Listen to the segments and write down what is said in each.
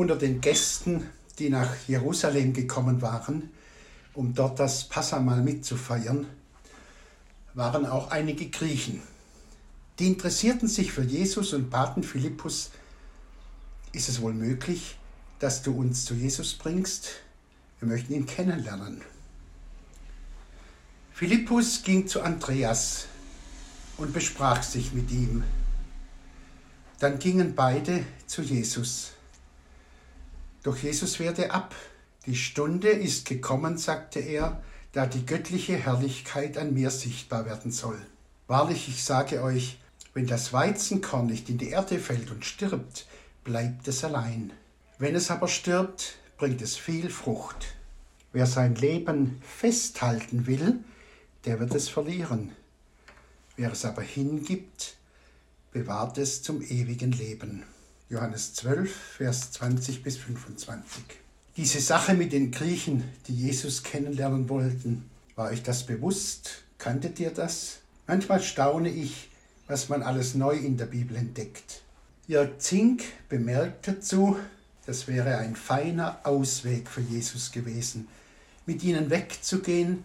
Unter den Gästen, die nach Jerusalem gekommen waren, um dort das Passamal mitzufeiern, waren auch einige Griechen. Die interessierten sich für Jesus und baten Philippus, ist es wohl möglich, dass du uns zu Jesus bringst? Wir möchten ihn kennenlernen. Philippus ging zu Andreas und besprach sich mit ihm. Dann gingen beide zu Jesus. Doch Jesus wehrte ab. Die Stunde ist gekommen, sagte er, da die göttliche Herrlichkeit an mir sichtbar werden soll. Wahrlich, ich sage euch, wenn das Weizenkorn nicht in die Erde fällt und stirbt, bleibt es allein. Wenn es aber stirbt, bringt es viel Frucht. Wer sein Leben festhalten will, der wird es verlieren. Wer es aber hingibt, bewahrt es zum ewigen Leben. Johannes 12, Vers 20 bis 25. Diese Sache mit den Griechen, die Jesus kennenlernen wollten, war euch das bewusst? Kanntet ihr das? Manchmal staune ich, was man alles neu in der Bibel entdeckt. Jörg Zink bemerkt dazu, das wäre ein feiner Ausweg für Jesus gewesen, mit ihnen wegzugehen,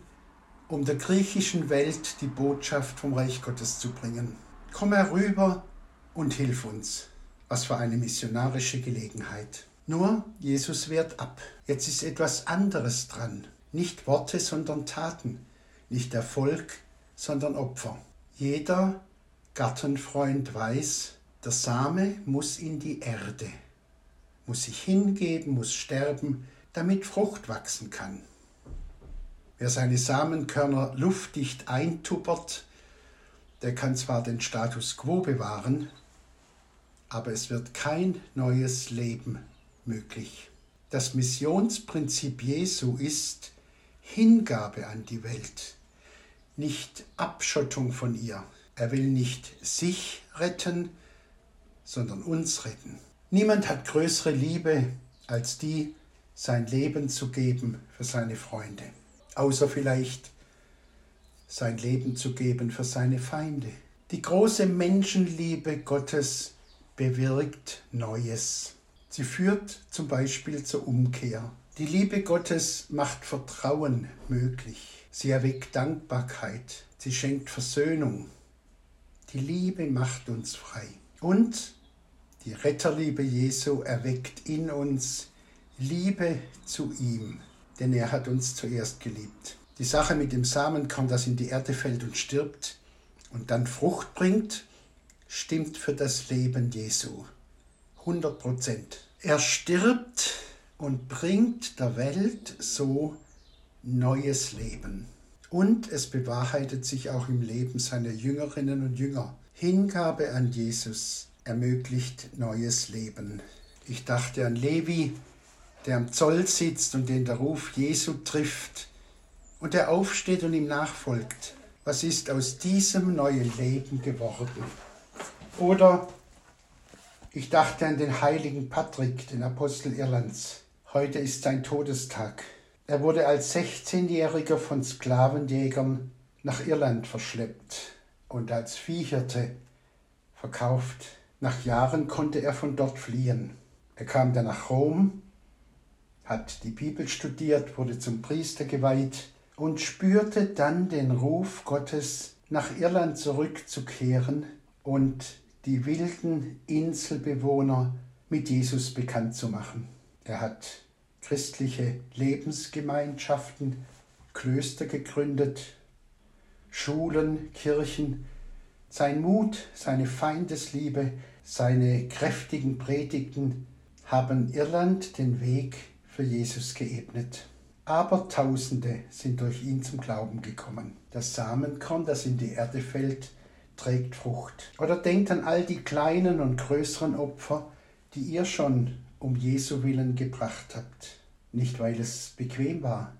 um der griechischen Welt die Botschaft vom Reich Gottes zu bringen. Komm herüber und hilf uns. Was für eine missionarische Gelegenheit. Nur Jesus wehrt ab. Jetzt ist etwas anderes dran. Nicht Worte, sondern Taten. Nicht Erfolg, sondern Opfer. Jeder Gartenfreund weiß, der Same muss in die Erde, muss sich hingeben, muss sterben, damit Frucht wachsen kann. Wer seine Samenkörner luftdicht eintuppert, der kann zwar den Status quo bewahren, aber es wird kein neues Leben möglich. Das Missionsprinzip Jesu ist Hingabe an die Welt, nicht Abschottung von ihr. Er will nicht sich retten, sondern uns retten. Niemand hat größere Liebe als die, sein Leben zu geben für seine Freunde, außer vielleicht sein Leben zu geben für seine Feinde. Die große Menschenliebe Gottes bewirkt Neues. Sie führt zum Beispiel zur Umkehr. Die Liebe Gottes macht Vertrauen möglich. Sie erweckt Dankbarkeit. Sie schenkt Versöhnung. Die Liebe macht uns frei. Und die Retterliebe Jesu erweckt in uns Liebe zu ihm, denn er hat uns zuerst geliebt. Die Sache mit dem Samenkorn, das in die Erde fällt und stirbt und dann Frucht bringt, stimmt für das Leben Jesu. 100 Prozent. Er stirbt und bringt der Welt so neues Leben. Und es bewahrheitet sich auch im Leben seiner Jüngerinnen und Jünger. Hingabe an Jesus ermöglicht neues Leben. Ich dachte an Levi, der am Zoll sitzt und den der Ruf Jesu trifft und der aufsteht und ihm nachfolgt. Was ist aus diesem neuen Leben geworden? Oder ich dachte an den heiligen Patrick, den Apostel Irlands. Heute ist sein Todestag. Er wurde als 16-Jähriger von Sklavenjägern nach Irland verschleppt und als Viehhirte verkauft. Nach Jahren konnte er von dort fliehen. Er kam dann nach Rom, hat die Bibel studiert, wurde zum Priester geweiht und spürte dann den Ruf Gottes, nach Irland zurückzukehren und die wilden Inselbewohner mit Jesus bekannt zu machen. Er hat christliche Lebensgemeinschaften, Klöster gegründet, Schulen, Kirchen. Sein Mut, seine Feindesliebe, seine kräftigen Predigten haben Irland den Weg für Jesus geebnet. Aber Tausende sind durch ihn zum Glauben gekommen. Das Samenkorn, das in die Erde fällt, trägt Frucht. Oder denkt an all die kleinen und größeren Opfer, die ihr schon um Jesu willen gebracht habt. Nicht weil es bequem war,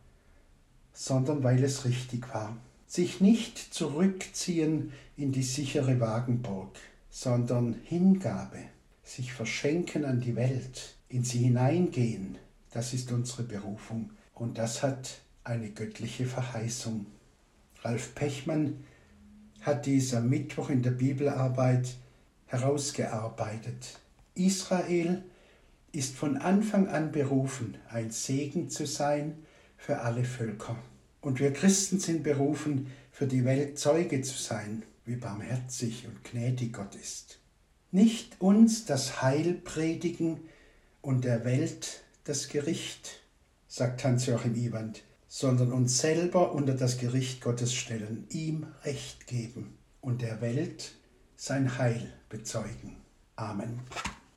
sondern weil es richtig war. Sich nicht zurückziehen in die sichere Wagenburg, sondern Hingabe, sich verschenken an die Welt, in sie hineingehen, das ist unsere Berufung. Und das hat eine göttliche Verheißung. Ralf Pechmann hat dieser Mittwoch in der Bibelarbeit herausgearbeitet. Israel ist von Anfang an berufen, ein Segen zu sein für alle Völker. Und wir Christen sind berufen, für die Welt Zeuge zu sein, wie barmherzig und gnädig Gott ist. Nicht uns das Heil predigen und der Welt das Gericht, sagt Hans-Joachim Iwand, sondern uns selber unter das Gericht Gottes stellen, ihm Recht geben und der Welt sein Heil bezeugen. Amen.